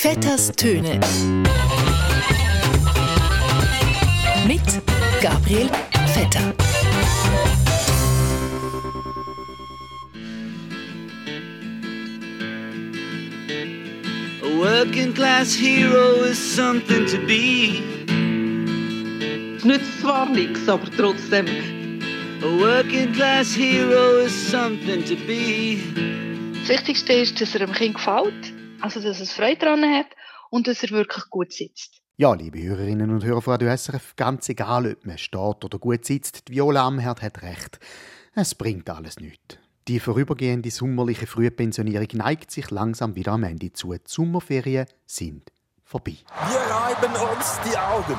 Vetters Töne. Mit Gabriel Vetter. A working class hero is something to be. Es nützt zwar nichts, aber trotzdem. A working class hero is something to be. Das Wichtigste ist, dass er dem Kind gefällt, also dass es Freude daran hat und dass er wirklich gut sitzt. Ja, liebe Hörerinnen und Hörer von Radio SRF, ganz egal, ob man steht oder gut sitzt, die Viola Amherd hat recht. Es bringt alles nichts. Die vorübergehende sommerliche Frühpensionierung neigt sich langsam wieder am Ende zu. Die Sommerferien sind vorbei. Wir reiben uns die Augen.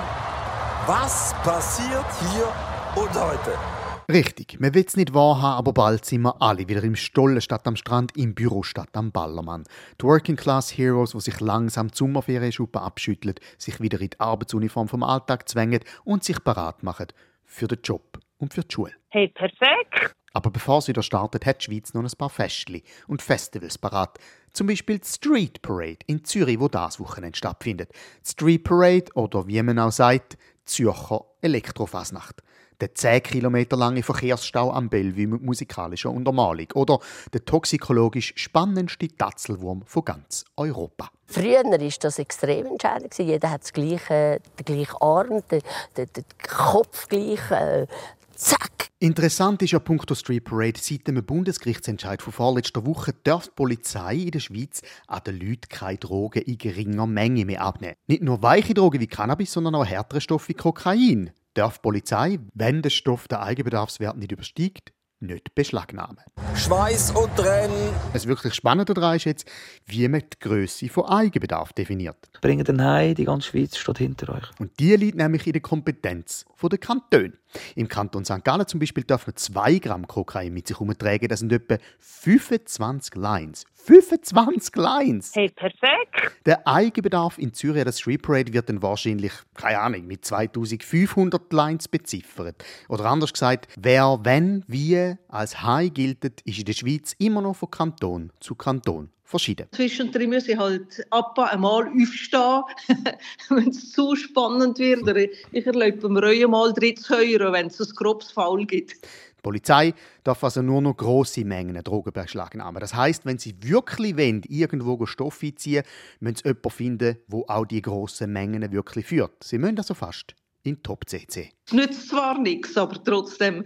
Was passiert hier und heute? Richtig, man will es nicht wahrhaben, aber bald sind wir alle wieder im Stollen statt am Strand, im Büro statt am Ballermann. Die Working Class Heroes, die sich langsam die Sommerferienschuppe abschütteln, sich wieder in die Arbeitsuniform vom Alltag zwängen und sich parat machen für den Job und für die Schule. Hey, perfekt! Aber bevor es wieder startet, hat die Schweiz noch ein paar Festli und Festivals parat. Zum Beispiel die Street Parade in Zürich, wo das Wochenende stattfindet. Die Street Parade oder wie man auch sagt, Zürcher Elektrofasnacht. Der 10 Kilometer lange Verkehrsstau am Bellevue mit musikalischer Untermalung. Oder der toxikologisch spannendste Tatzelwurm von ganz Europa. Früher war das extrem entscheidend. Jeder hat das gleiche, den gleichen Arm, den, den, den Kopf gleich. Äh, zack! Interessant ist ja punkto Street Parade, seit dem Bundesgerichtsentscheid von vorletzter Woche darf die Polizei in der Schweiz an den Leuten keine Drogen in geringer Menge mehr abnehmen. Nicht nur weiche Drogen wie Cannabis, sondern auch härtere Stoffe wie Kokain darf die Polizei, wenn der Stoff den Eigenbedarfswert nicht übersteigt, nicht beschlagnahmen. Schweiß und Tränen. Das wirklich Spannende daran ist jetzt, wie man die Größe von Eigenbedarf definiert. Bringen den heim, die ganze Schweiz steht hinter euch. Und die liegt nämlich in der Kompetenz der Kantone. Im Kanton St. Gallen zum Beispiel dürfen 2 Gramm Kokain mit sich herumtragen. Das sind etwa 25 Lines. 25 Lines! Hey, perfekt! Der Eigenbedarf in Zürich, das Street Parade, wird dann wahrscheinlich, keine Ahnung, mit 2500 Lines beziffert. Oder anders gesagt, wer, wenn, wie als High gilt, ist in der Schweiz immer noch von Kanton zu Kanton verschieden. Zwischendrin muss ich halt ab einmal aufstehen, wenn es zu spannend wird. Oder ich erlaube mir auch mal drin zu hören, wenn es ein grobes Foul gibt. Die Polizei darf also nur noch grosse Mengen Drogen beschlagnahmen. Das heißt, wenn sie wirklich wollen, irgendwo Stoffe einziehen, müssen sie jemanden finden, der auch die grossen Mengen wirklich führt. Sie müssen also fast in Top-CC. Es nützt zwar nichts, aber trotzdem.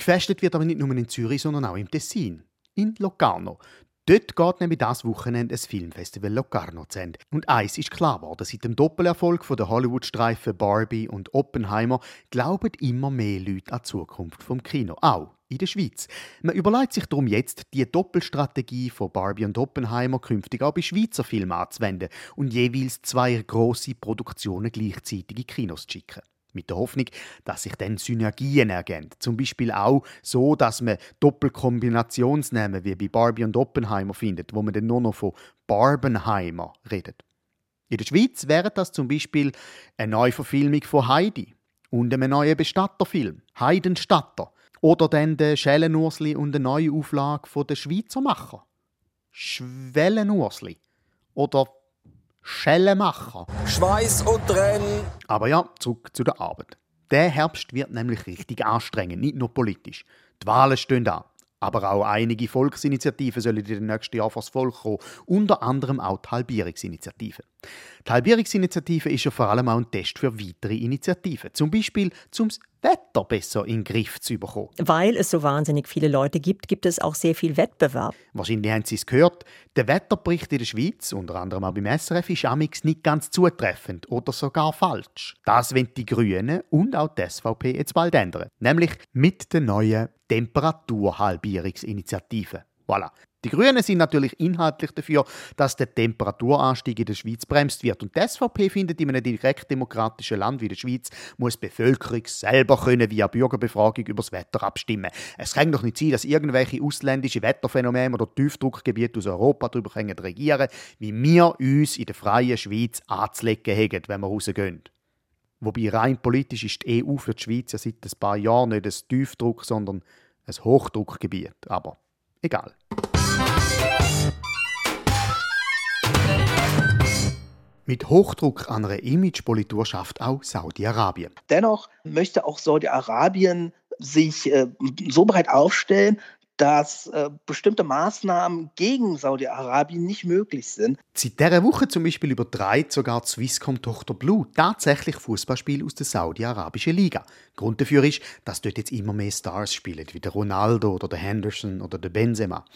Gefestet wird aber nicht nur in Zürich, sondern auch im Tessin in Locarno. Dort geht nämlich das Wochenende ein Filmfestival Locarno zu Ende. Und eins ist klar geworden, seit dem Doppelerfolg der Hollywood-Streifen Barbie und Oppenheimer glauben immer mehr Leute an die Zukunft vom Kino. Auch in der Schweiz. Man überlegt sich darum jetzt, die Doppelstrategie von Barbie und Oppenheimer künftig auch bei Schweizer Filmen anzuwenden und jeweils zwei grosse Produktionen gleichzeitig in Kinos zu schicken. Mit der Hoffnung, dass sich dann Synergien ergeben. Zum Beispiel auch so, dass man Doppelkombinationsnamen wie bei Barbie und Oppenheimer findet, wo man dann nur noch von Barbenheimer redet. In der Schweiz wäre das zum Beispiel eine Neuverfilmung von Heidi und einem neuen Bestatterfilm, Heidenstatter. Oder dann der Schellenursli und eine neue Auflage von der Schweizer Macher. Schwellenursli. Oder Schellenmacher. Schweiß und Tränen. Aber ja, zurück zu der Arbeit. Der Herbst wird nämlich richtig anstrengend, nicht nur politisch. Die Wahlen stehen an. Aber auch einige Volksinitiativen sollen in den nächsten Jahren vors Volk kommen. Unter anderem auch die Halbierungsinitiative. Die Halbierungsinitiative ist ja vor allem auch ein Test für weitere Initiativen. Zum Beispiel, um das Wetter besser in den Griff zu bekommen. Weil es so wahnsinnig viele Leute gibt, gibt es auch sehr viel Wettbewerb. Wahrscheinlich haben Sie es gehört. Der Wetterbericht in der Schweiz, unter anderem auch beim SRF, ist amix nicht ganz zutreffend oder sogar falsch. Das wollen die Grünen und auch die SVP jetzt bald ändern. Nämlich mit der neuen Temperaturhalbierungsinitiative. Voilà. Die Grünen sind natürlich inhaltlich dafür, dass der Temperaturanstieg in der Schweiz bremst wird. Und die SVP findet, in einem direktdemokratischen Land wie der Schweiz muss die Bevölkerung selber können via Bürgerbefragung über das Wetter abstimmen. Es kann doch nicht sein, dass irgendwelche ausländische Wetterphänomene oder Tiefdruckgebiete aus Europa darüber regieren wie wir uns in der freien Schweiz anzulegen haben, wenn wir rausgehen. Wobei rein politisch ist die EU für die Schweiz ja seit ein paar Jahren nicht ein Tiefdruck, sondern ein Hochdruckgebiet. Aber egal. mit Hochdruck an einer Imagepolitur schafft auch Saudi-Arabien. Dennoch möchte auch Saudi-Arabien sich äh, so breit aufstellen, dass äh, bestimmte Maßnahmen gegen Saudi-Arabien nicht möglich sind. Seit dieser Woche zum Beispiel übertreibt sogar Swisscom-Tochter Blue tatsächlich Fußballspiele aus der Saudi-Arabischen Liga. Grund dafür ist, dass dort jetzt immer mehr Stars spielen, wie der Ronaldo oder der Henderson oder der Benzema.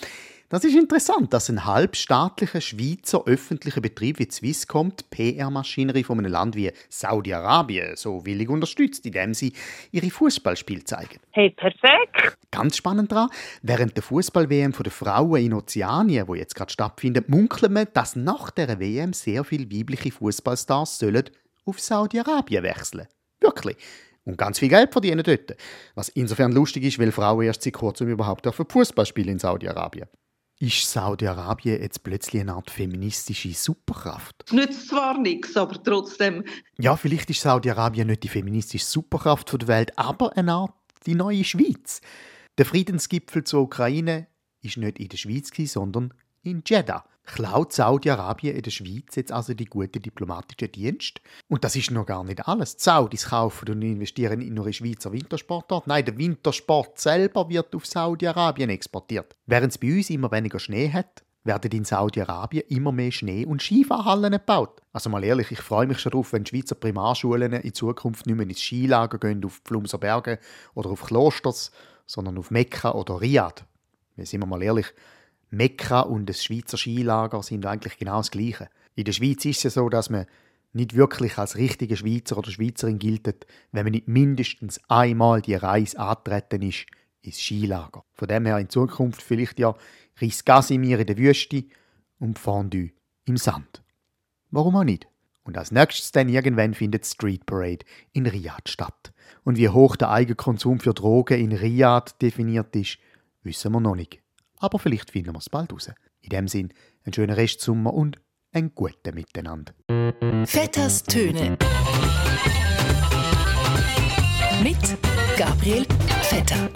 Das ist interessant, dass ein halbstaatlicher Schweizer öffentlicher Betrieb wie Swisscom die PR-Maschinerie von einem Land wie Saudi-Arabien so willig unterstützt, indem sie ihre Fußballspiele zeigen. Hey, perfekt! Ganz spannend daran, während der Fußball-WM der Frauen in Ozeanien, wo jetzt gerade stattfindet, munkelt man, dass nach der WM sehr viele weibliche Fußballstars sollen auf Saudi-Arabien wechseln. Wirklich. Und ganz viel Geld verdienen dort. Was insofern lustig ist, weil Frauen erst seit kurzem überhaupt Fußball spielen in Saudi-Arabien. Ist Saudi-Arabien jetzt plötzlich eine Art feministische Superkraft? Es nützt zwar nichts, aber trotzdem. Ja, vielleicht ist Saudi-Arabien nicht die feministische Superkraft der Welt, aber eine Art die neue Schweiz. Der Friedensgipfel zur Ukraine ist nicht in der Schweiz, sondern in Jeddah klaut Saudi-Arabien in der Schweiz jetzt also die guten diplomatischen Dienste. Und das ist noch gar nicht alles. Die Saudis kaufen und investieren in ihre Schweizer Wintersportort. Nein, der Wintersport selber wird auf Saudi-Arabien exportiert. Während es bei uns immer weniger Schnee hat, werden in Saudi-Arabien immer mehr Schnee- und Skifahrhallen gebaut. Also mal ehrlich, ich freue mich schon darauf, wenn Schweizer Primarschulen in Zukunft nicht mehr ins Skilager gehen auf Flumser Berge oder auf Klosters, sondern auf Mekka oder Riyadh. Wir sind mal ehrlich, Mekka und das Schweizer Skilager sind eigentlich genau das Gleiche. In der Schweiz ist es ja so, dass man nicht wirklich als richtiger Schweizer oder Schweizerin gilt, wenn man nicht mindestens einmal die Reise antreten ist ins Skilager. Von dem her in Zukunft vielleicht ja Reis Gasimir in der Wüste und Fondue im Sand. Warum auch nicht? Und als nächstes dann irgendwann findet Street Parade in Riyadh statt. Und wie hoch der Eigenkonsum für Drogen in Riyadh definiert ist, wissen wir noch nicht aber vielleicht finden wir es bald raus. In dem Sinn, einen schönen Restsommer und ein guten Miteinander. Vetters Töne mit Gabriel Vetter.